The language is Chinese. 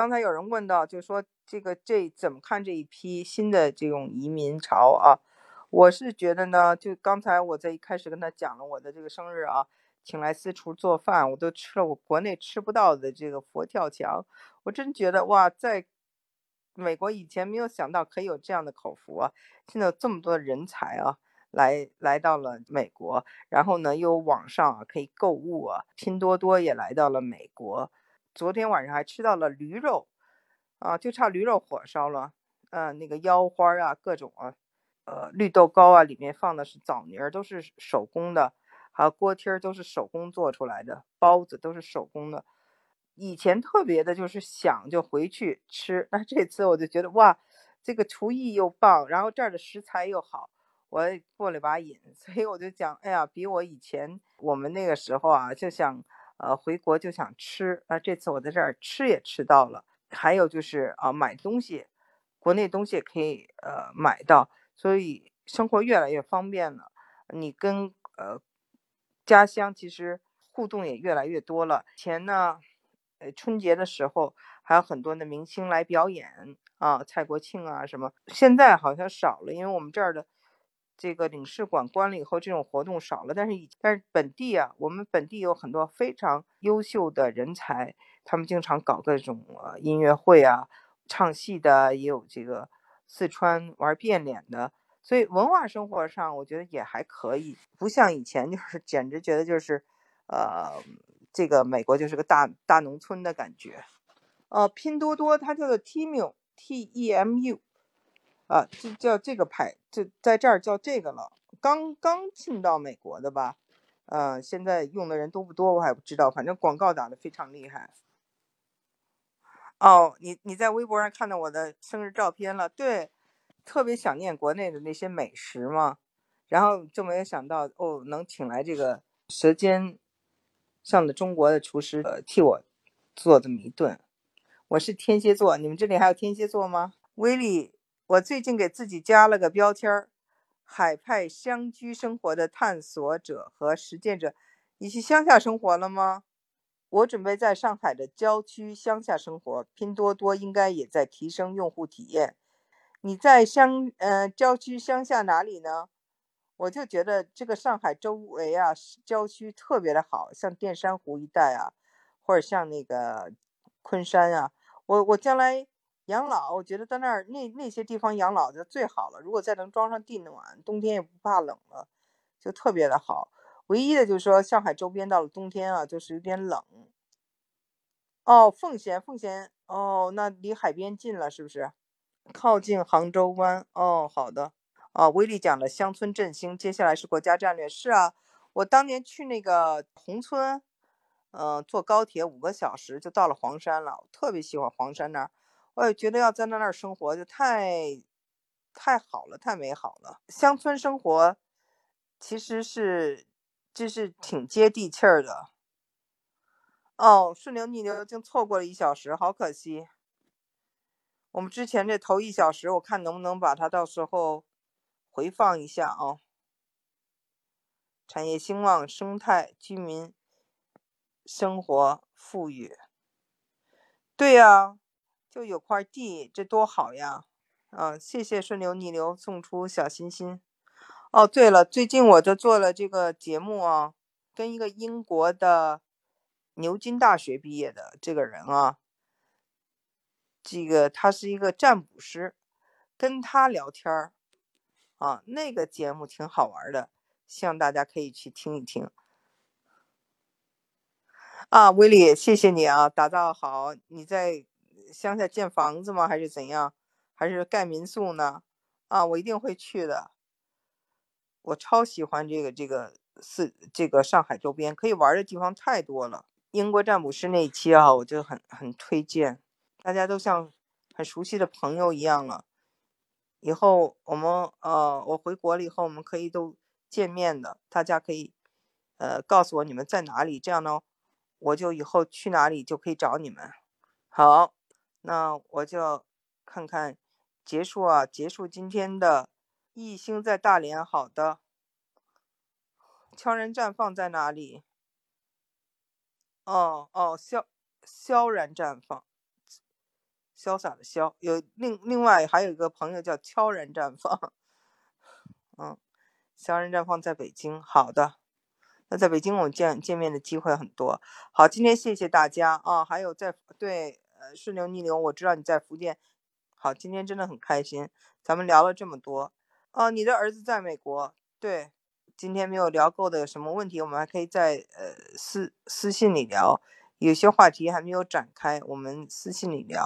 刚才有人问到，就说这个这怎么看这一批新的这种移民潮啊？我是觉得呢，就刚才我在一开始跟他讲了我的这个生日啊，请来私厨做饭，我都吃了我国内吃不到的这个佛跳墙，我真觉得哇，在美国以前没有想到可以有这样的口福啊，现在有这么多人才啊。来来到了美国，然后呢，又网上啊可以购物啊，拼多多也来到了美国。昨天晚上还吃到了驴肉，啊，就差驴肉火烧了。嗯，那个腰花啊，各种啊，呃，绿豆糕啊，里面放的是枣泥儿，都是手工的，还有锅贴儿都是手工做出来的，包子都是手工的。以前特别的就是想就回去吃，那这次我就觉得哇，这个厨艺又棒，然后这儿的食材又好。我过了把瘾，所以我就讲，哎呀，比我以前我们那个时候啊，就想呃回国就想吃啊，这次我在这儿吃也吃到了，还有就是啊买东西，国内东西也可以呃买到，所以生活越来越方便了。你跟呃家乡其实互动也越来越多了。以前呢，呃春节的时候还有很多的明星来表演啊，蔡国庆啊什么，现在好像少了，因为我们这儿的。这个领事馆关了以后，这种活动少了。但是以但是本地啊，我们本地有很多非常优秀的人才，他们经常搞各种呃音乐会啊，唱戏的也有这个四川玩变脸的，所以文化生活上我觉得也还可以，不像以前就是简直觉得就是呃这个美国就是个大大农村的感觉。呃，拼多多它叫做 Temu T E M U。啊，就叫这个牌，就在这儿叫这个了。刚刚进到美国的吧？呃，现在用的人多不多我还不知道，反正广告打的非常厉害。哦，你你在微博上看到我的生日照片了？对，特别想念国内的那些美食嘛。然后就没有想到哦，能请来这个舌尖上的中国的厨师，呃，替我做这么一顿。我是天蝎座，你们这里还有天蝎座吗？威力。我最近给自己加了个标签儿，海派乡居生活的探索者和实践者。你去乡下生活了吗？我准备在上海的郊区乡下生活，拼多多应该也在提升用户体验。你在乡呃郊区乡下哪里呢？我就觉得这个上海周围啊，郊区特别的好，像淀山湖一带啊，或者像那个昆山啊，我我将来。养老，我觉得在那儿那那些地方养老就最好了。如果再能装上地暖，冬天也不怕冷了，就特别的好。唯一的就是说，上海周边到了冬天啊，就是有点冷。哦，奉贤，奉贤，哦，那离海边近了是不是？靠近杭州湾。哦，好的。啊，威力讲了乡村振兴，接下来是国家战略。是啊，我当年去那个宏村，嗯，坐高铁五个小时就到了黄山了。我特别喜欢黄山那儿。我也觉得要在那那儿生活就太，太好了，太美好了。乡村生活其实是，就是挺接地气儿的。哦，顺流逆流已经错过了一小时，好可惜。我们之前这头一小时，我看能不能把它到时候回放一下啊。产业兴旺，生态居民生活富裕。对呀。就有块地，这多好呀！啊，谢谢顺流逆流送出小心心。哦，对了，最近我就做了这个节目啊，跟一个英国的牛津大学毕业的这个人啊，这个他是一个占卜师，跟他聊天儿啊，那个节目挺好玩的，希望大家可以去听一听。啊，威利，谢谢你啊，打造好，你在。乡下建房子吗？还是怎样？还是盖民宿呢？啊，我一定会去的。我超喜欢这个这个四这个上海周边可以玩的地方太多了。英国占卜师那一期啊，我就很很推荐，大家都像很熟悉的朋友一样了。以后我们呃，我回国了以后，我们可以都见面的。大家可以呃告诉我你们在哪里，这样呢，我就以后去哪里就可以找你们。好。那我就看看结束啊，结束今天的异星在大连。好的，悄然绽放在哪里？哦哦，萧萧然绽放，潇洒的潇。有另另外还有一个朋友叫悄然绽放，嗯，悄然绽放在北京。好的，那在北京我们见见面的机会很多。好，今天谢谢大家啊，还有在对顺流逆流，我知道你在福建。好，今天真的很开心，咱们聊了这么多。哦，你的儿子在美国，对。今天没有聊够的什么问题，我们还可以在呃私私信里聊，有些话题还没有展开，我们私信里聊。